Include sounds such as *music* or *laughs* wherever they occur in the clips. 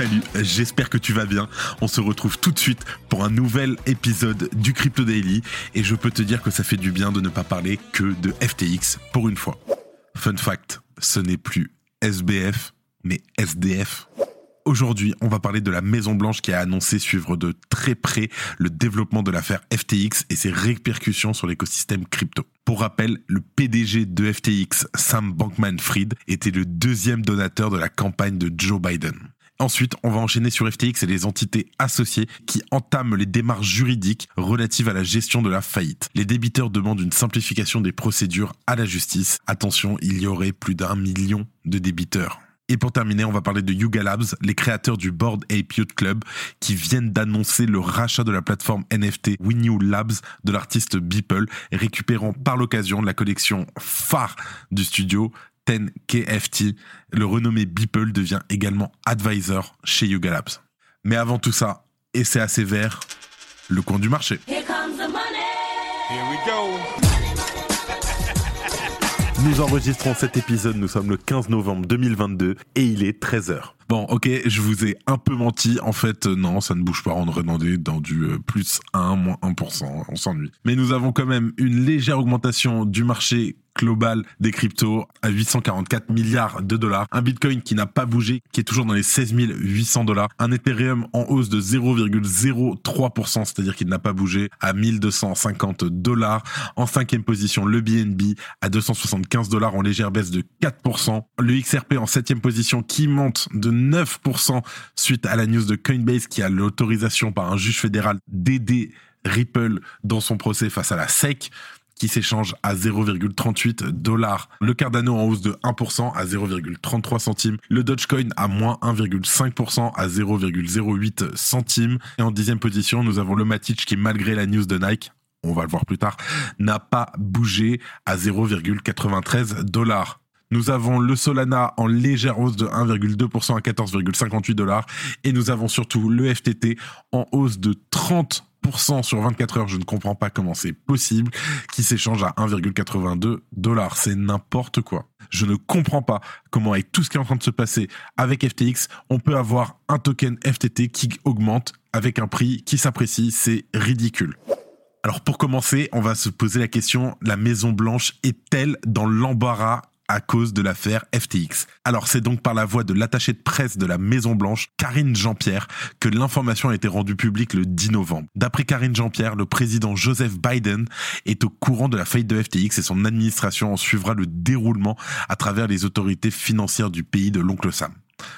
Salut, j'espère que tu vas bien. On se retrouve tout de suite pour un nouvel épisode du Crypto Daily et je peux te dire que ça fait du bien de ne pas parler que de FTX pour une fois. Fun fact, ce n'est plus SBF mais SDF. Aujourd'hui, on va parler de la Maison Blanche qui a annoncé suivre de très près le développement de l'affaire FTX et ses répercussions sur l'écosystème crypto. Pour rappel, le PDG de FTX, Sam Bankman-Fried, était le deuxième donateur de la campagne de Joe Biden. Ensuite, on va enchaîner sur FTX et les entités associées qui entament les démarches juridiques relatives à la gestion de la faillite. Les débiteurs demandent une simplification des procédures à la justice. Attention, il y aurait plus d'un million de débiteurs. Et pour terminer, on va parler de Yuga Labs, les créateurs du Board Ape Club, qui viennent d'annoncer le rachat de la plateforme NFT WinU Labs de l'artiste Beeple, récupérant par l'occasion la collection phare du studio 10KFT, le renommé Beeple devient également advisor chez Yuga Labs. Mais avant tout ça, et c'est assez vert, le coin du marché. Here comes the money. Here we go. *laughs* Nous enregistrons cet épisode, nous sommes le 15 novembre 2022 et il est 13h. Bon, ok, je vous ai un peu menti. En fait, euh, non, ça ne bouge pas. On demander dans du euh, plus 1, moins 1%. On s'ennuie. Mais nous avons quand même une légère augmentation du marché global des cryptos à 844 milliards de dollars. Un Bitcoin qui n'a pas bougé, qui est toujours dans les 16 800 dollars. Un Ethereum en hausse de 0,03%, c'est-à-dire qu'il n'a pas bougé à 1250 dollars. En cinquième position, le BNB à 275 dollars en légère baisse de 4%. Le XRP en septième position qui monte de 9% suite à la news de Coinbase qui a l'autorisation par un juge fédéral d'aider Ripple dans son procès face à la SEC qui s'échange à 0,38 dollars. Le Cardano en hausse de 1% à 0,33 centimes. Le Dogecoin à moins 1,5% à 0,08 centimes. Et en dixième position, nous avons le Matic qui, malgré la news de Nike, on va le voir plus tard, n'a pas bougé à 0,93 dollars. Nous avons le Solana en légère hausse de 1,2% à 14,58 dollars. Et nous avons surtout le FTT en hausse de 30% sur 24 heures, je ne comprends pas comment c'est possible, qui s'échange à 1,82 dollars. C'est n'importe quoi. Je ne comprends pas comment avec tout ce qui est en train de se passer avec FTX, on peut avoir un token FTT qui augmente avec un prix qui s'apprécie. C'est ridicule. Alors pour commencer, on va se poser la question, la Maison Blanche est-elle dans l'embarras à cause de l'affaire FTX. Alors c'est donc par la voix de l'attaché de presse de la Maison Blanche, Karine Jean-Pierre, que l'information a été rendue publique le 10 novembre. D'après Karine Jean-Pierre, le président Joseph Biden est au courant de la faillite de FTX et son administration en suivra le déroulement à travers les autorités financières du pays de l'oncle Sam.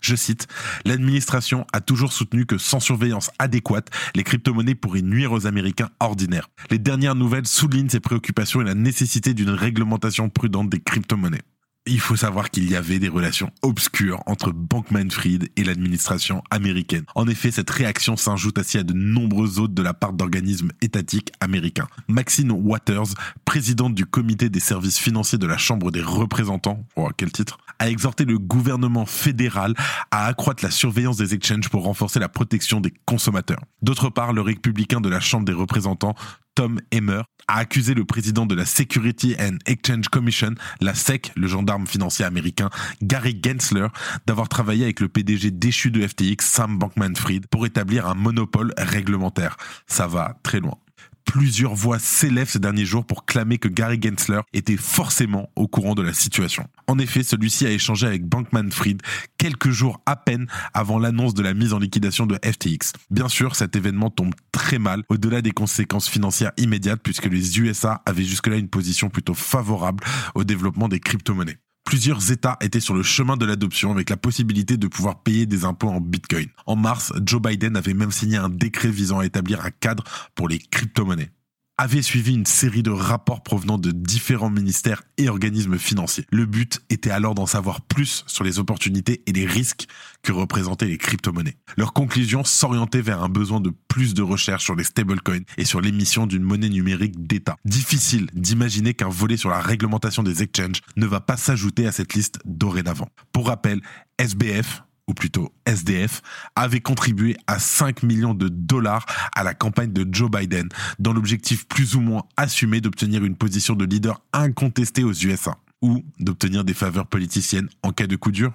Je cite, l'administration a toujours soutenu que sans surveillance adéquate, les crypto-monnaies pourraient nuire aux Américains ordinaires. Les dernières nouvelles soulignent ces préoccupations et la nécessité d'une réglementation prudente des crypto-monnaies il faut savoir qu'il y avait des relations obscures entre Bankman-Fried et l'administration américaine. En effet, cette réaction s'ajoute ainsi à de nombreux autres de la part d'organismes étatiques américains. Maxine Waters, présidente du comité des services financiers de la Chambre des représentants, oh, quel titre, a exhorté le gouvernement fédéral à accroître la surveillance des exchanges pour renforcer la protection des consommateurs. D'autre part, le républicain de la Chambre des représentants, Tom Emmer, a accusé le président de la Security and Exchange Commission, la SEC, le gendarme financier américain, Gary Gensler, d'avoir travaillé avec le PDG déchu de FTX, Sam Bankman-Fried, pour établir un monopole réglementaire. Ça va très loin plusieurs voix s'élèvent ces derniers jours pour clamer que Gary Gensler était forcément au courant de la situation. En effet, celui-ci a échangé avec Bankman-Fried quelques jours à peine avant l'annonce de la mise en liquidation de FTX. Bien sûr, cet événement tombe très mal au-delà des conséquences financières immédiates puisque les USA avaient jusque-là une position plutôt favorable au développement des crypto-monnaies plusieurs États étaient sur le chemin de l'adoption avec la possibilité de pouvoir payer des impôts en Bitcoin. En mars, Joe Biden avait même signé un décret visant à établir un cadre pour les crypto-monnaies. Avait suivi une série de rapports provenant de différents ministères et organismes financiers. Le but était alors d'en savoir plus sur les opportunités et les risques que représentaient les crypto-monnaies. Leur conclusion s'orientait vers un besoin de plus de recherche sur les stablecoins et sur l'émission d'une monnaie numérique d'État. Difficile d'imaginer qu'un volet sur la réglementation des exchanges ne va pas s'ajouter à cette liste dorénavant. Pour rappel, SBF, ou plutôt SDF, avait contribué à 5 millions de dollars à la campagne de Joe Biden, dans l'objectif plus ou moins assumé d'obtenir une position de leader incontestée aux USA, ou d'obtenir des faveurs politiciennes en cas de coup dur.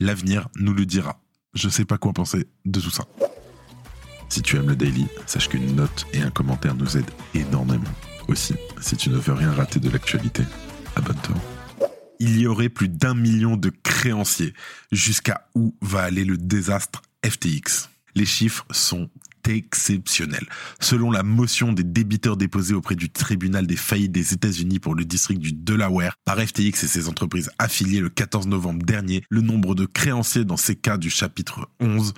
L'avenir nous le dira. Je sais pas quoi penser de tout ça. Si tu aimes le daily, sache qu'une note et un commentaire nous aident énormément. Aussi, si tu ne veux rien rater de l'actualité, abonne-toi il y aurait plus d'un million de créanciers. Jusqu'à où va aller le désastre FTX Les chiffres sont exceptionnels. Selon la motion des débiteurs déposés auprès du tribunal des faillites des États-Unis pour le district du Delaware par FTX et ses entreprises affiliées le 14 novembre dernier, le nombre de créanciers dans ces cas du chapitre 11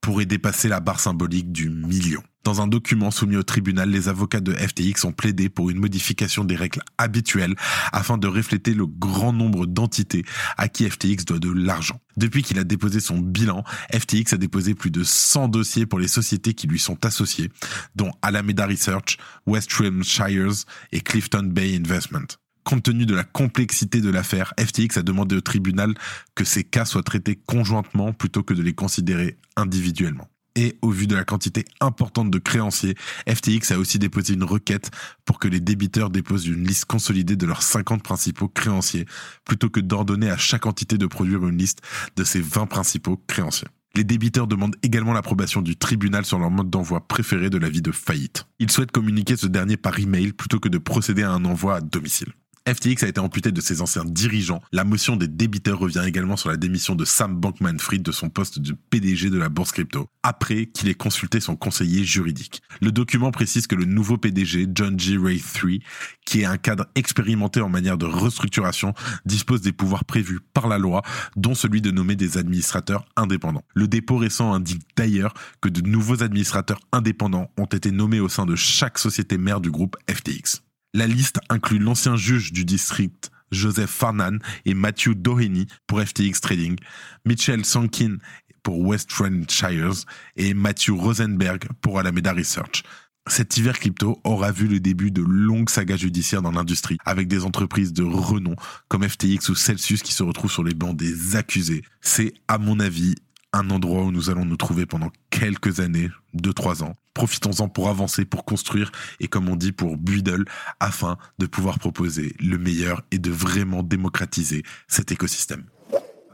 pourrait dépasser la barre symbolique du million. Dans un document soumis au tribunal, les avocats de FTX ont plaidé pour une modification des règles habituelles afin de refléter le grand nombre d'entités à qui FTX doit de l'argent. Depuis qu'il a déposé son bilan, FTX a déposé plus de 100 dossiers pour les sociétés qui lui sont associées, dont Alameda Research, West Shires et Clifton Bay Investment. Compte tenu de la complexité de l'affaire, FTX a demandé au tribunal que ces cas soient traités conjointement plutôt que de les considérer individuellement. Et au vu de la quantité importante de créanciers, FTX a aussi déposé une requête pour que les débiteurs déposent une liste consolidée de leurs 50 principaux créanciers, plutôt que d'ordonner à chaque entité de produire une liste de ses 20 principaux créanciers. Les débiteurs demandent également l'approbation du tribunal sur leur mode d'envoi préféré de l'avis de faillite. Ils souhaitent communiquer ce dernier par email plutôt que de procéder à un envoi à domicile. FTX a été amputé de ses anciens dirigeants. La motion des débiteurs revient également sur la démission de Sam Bankman-Fried de son poste de PDG de la bourse crypto, après qu'il ait consulté son conseiller juridique. Le document précise que le nouveau PDG, John G. Ray III, qui est un cadre expérimenté en manière de restructuration, dispose des pouvoirs prévus par la loi, dont celui de nommer des administrateurs indépendants. Le dépôt récent indique d'ailleurs que de nouveaux administrateurs indépendants ont été nommés au sein de chaque société mère du groupe FTX. La liste inclut l'ancien juge du district Joseph Farnan et Matthew Doheny pour FTX Trading, Mitchell Sankin pour West Shires et Matthew Rosenberg pour Alameda Research. Cet hiver crypto aura vu le début de longues sagas judiciaires dans l'industrie, avec des entreprises de renom comme FTX ou Celsius qui se retrouvent sur les bancs des accusés. C'est, à mon avis, un endroit où nous allons nous trouver pendant quelques années, deux, trois ans. Profitons-en pour avancer, pour construire et comme on dit pour buidle afin de pouvoir proposer le meilleur et de vraiment démocratiser cet écosystème.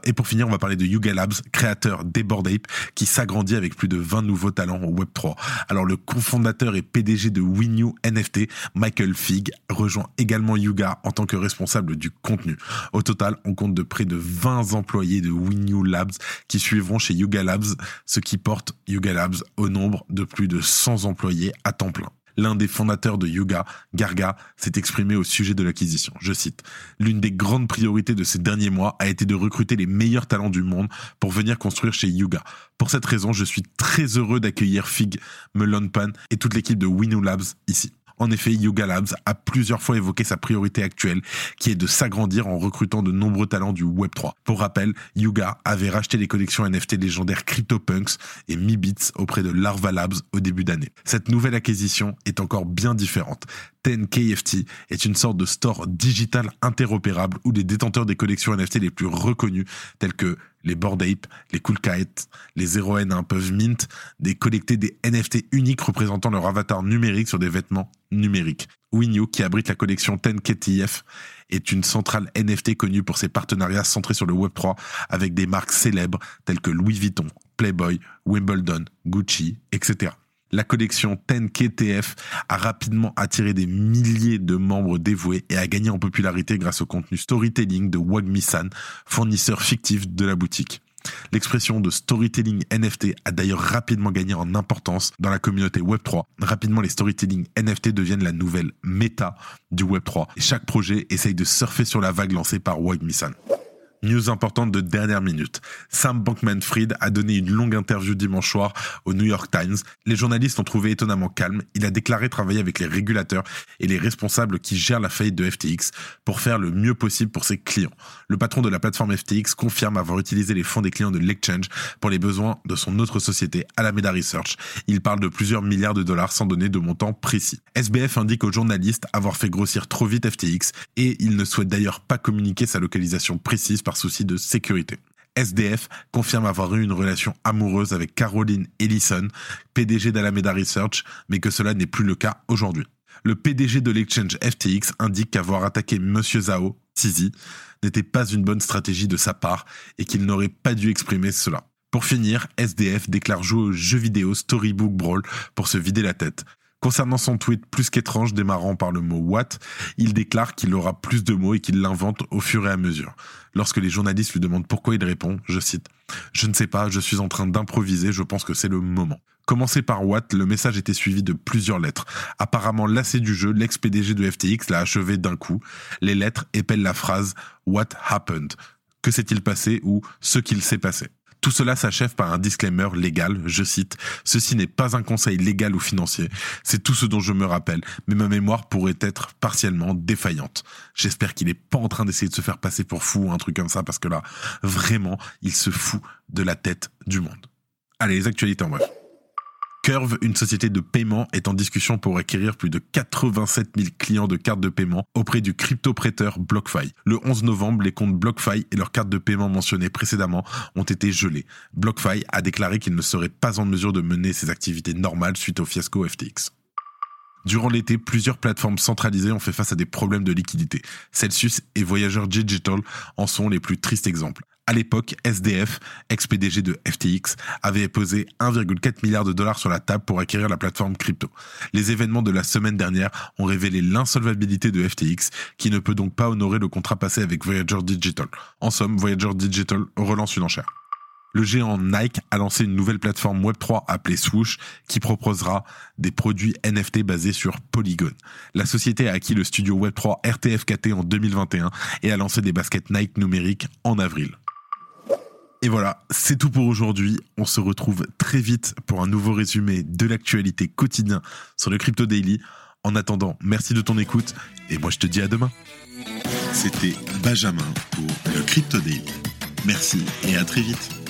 Et pour finir, on va parler de Yuga Labs, créateur des Bored Ape, qui s'agrandit avec plus de 20 nouveaux talents au Web3. Alors le cofondateur et PDG de WinU NFT, Michael Fig, rejoint également Yuga en tant que responsable du contenu. Au total, on compte de près de 20 employés de WinU Labs qui suivront chez Yuga Labs, ce qui porte Yuga Labs au nombre de plus de 100 employés à temps plein l'un des fondateurs de Yuga, Garga, s'est exprimé au sujet de l'acquisition. Je cite, L'une des grandes priorités de ces derniers mois a été de recruter les meilleurs talents du monde pour venir construire chez Yuga. Pour cette raison, je suis très heureux d'accueillir Fig, Melonpan et toute l'équipe de Winu Labs ici. En effet, Yuga Labs a plusieurs fois évoqué sa priorité actuelle, qui est de s'agrandir en recrutant de nombreux talents du Web3. Pour rappel, Yuga avait racheté les collections NFT légendaires CryptoPunks et Mibits auprès de Larva Labs au début d'année. Cette nouvelle acquisition est encore bien différente. 10KFT est une sorte de store digital interopérable où les détenteurs des collections NFT les plus reconnues, tels que les Bored Ape, les Cool Kite, les 0N1 peuvent mint, des collecter des NFT uniques représentant leur avatar numérique sur des vêtements numériques. Winyu, qui abrite la collection 10KTF, est une centrale NFT connue pour ses partenariats centrés sur le Web3 avec des marques célèbres telles que Louis Vuitton, Playboy, Wimbledon, Gucci, etc. La collection 10KTF a rapidement attiré des milliers de membres dévoués et a gagné en popularité grâce au contenu storytelling de Wagmi-san, fournisseur fictif de la boutique. L'expression de storytelling NFT a d'ailleurs rapidement gagné en importance dans la communauté Web3. Rapidement, les storytelling NFT deviennent la nouvelle méta du Web3 et chaque projet essaye de surfer sur la vague lancée par Wagmi-san. News importante de dernière minute. Sam Bankman-Fried a donné une longue interview dimanche soir au New York Times. Les journalistes ont trouvé étonnamment calme. Il a déclaré travailler avec les régulateurs et les responsables qui gèrent la faillite de FTX pour faire le mieux possible pour ses clients. Le patron de la plateforme FTX confirme avoir utilisé les fonds des clients de l'exchange pour les besoins de son autre société, Alameda Research. Il parle de plusieurs milliards de dollars sans donner de montant précis. SBF indique aux journalistes avoir fait grossir trop vite FTX et il ne souhaite d'ailleurs pas communiquer sa localisation précise par souci de sécurité. SDF confirme avoir eu une relation amoureuse avec Caroline Ellison, PDG d'Alameda Research, mais que cela n'est plus le cas aujourd'hui. Le PDG de l'exchange FTX indique qu'avoir attaqué Monsieur Zhao, Tizi, n'était pas une bonne stratégie de sa part et qu'il n'aurait pas dû exprimer cela. Pour finir, SDF déclare jouer au jeu vidéo Storybook Brawl pour se vider la tête. Concernant son tweet plus qu'étrange démarrant par le mot what, il déclare qu'il aura plus de mots et qu'il l'invente au fur et à mesure. Lorsque les journalistes lui demandent pourquoi il répond, je cite Je ne sais pas, je suis en train d'improviser, je pense que c'est le moment. Commencé par what, le message était suivi de plusieurs lettres. Apparemment lassé du jeu, l'ex-PDG de FTX l'a achevé d'un coup. Les lettres épellent la phrase What happened? Que s'est-il passé ou ce qu'il s'est passé? Tout cela s'achève par un disclaimer légal, je cite, Ceci n'est pas un conseil légal ou financier, c'est tout ce dont je me rappelle, mais ma mémoire pourrait être partiellement défaillante. J'espère qu'il n'est pas en train d'essayer de se faire passer pour fou ou un truc comme ça, parce que là, vraiment, il se fout de la tête du monde. Allez, les actualités en bref. Curve, une société de paiement, est en discussion pour acquérir plus de 87 000 clients de cartes de paiement auprès du crypto-prêteur BlockFi. Le 11 novembre, les comptes BlockFi et leurs cartes de paiement mentionnées précédemment ont été gelés. BlockFi a déclaré qu'il ne serait pas en mesure de mener ses activités normales suite au fiasco FTX. Durant l'été, plusieurs plateformes centralisées ont fait face à des problèmes de liquidité. Celsius et Voyager Digital en sont les plus tristes exemples. À l'époque, SDF, ex-PDG de FTX, avait posé 1,4 milliard de dollars sur la table pour acquérir la plateforme crypto. Les événements de la semaine dernière ont révélé l'insolvabilité de FTX, qui ne peut donc pas honorer le contrat passé avec Voyager Digital. En somme, Voyager Digital relance une enchère. Le géant Nike a lancé une nouvelle plateforme Web3 appelée Swoosh qui proposera des produits NFT basés sur Polygon. La société a acquis le studio Web3 RTFKT en 2021 et a lancé des baskets Nike numériques en avril. Et voilà, c'est tout pour aujourd'hui. On se retrouve très vite pour un nouveau résumé de l'actualité quotidien sur le Crypto Daily. En attendant, merci de ton écoute et moi je te dis à demain. C'était Benjamin pour le Crypto Daily. Merci et à très vite.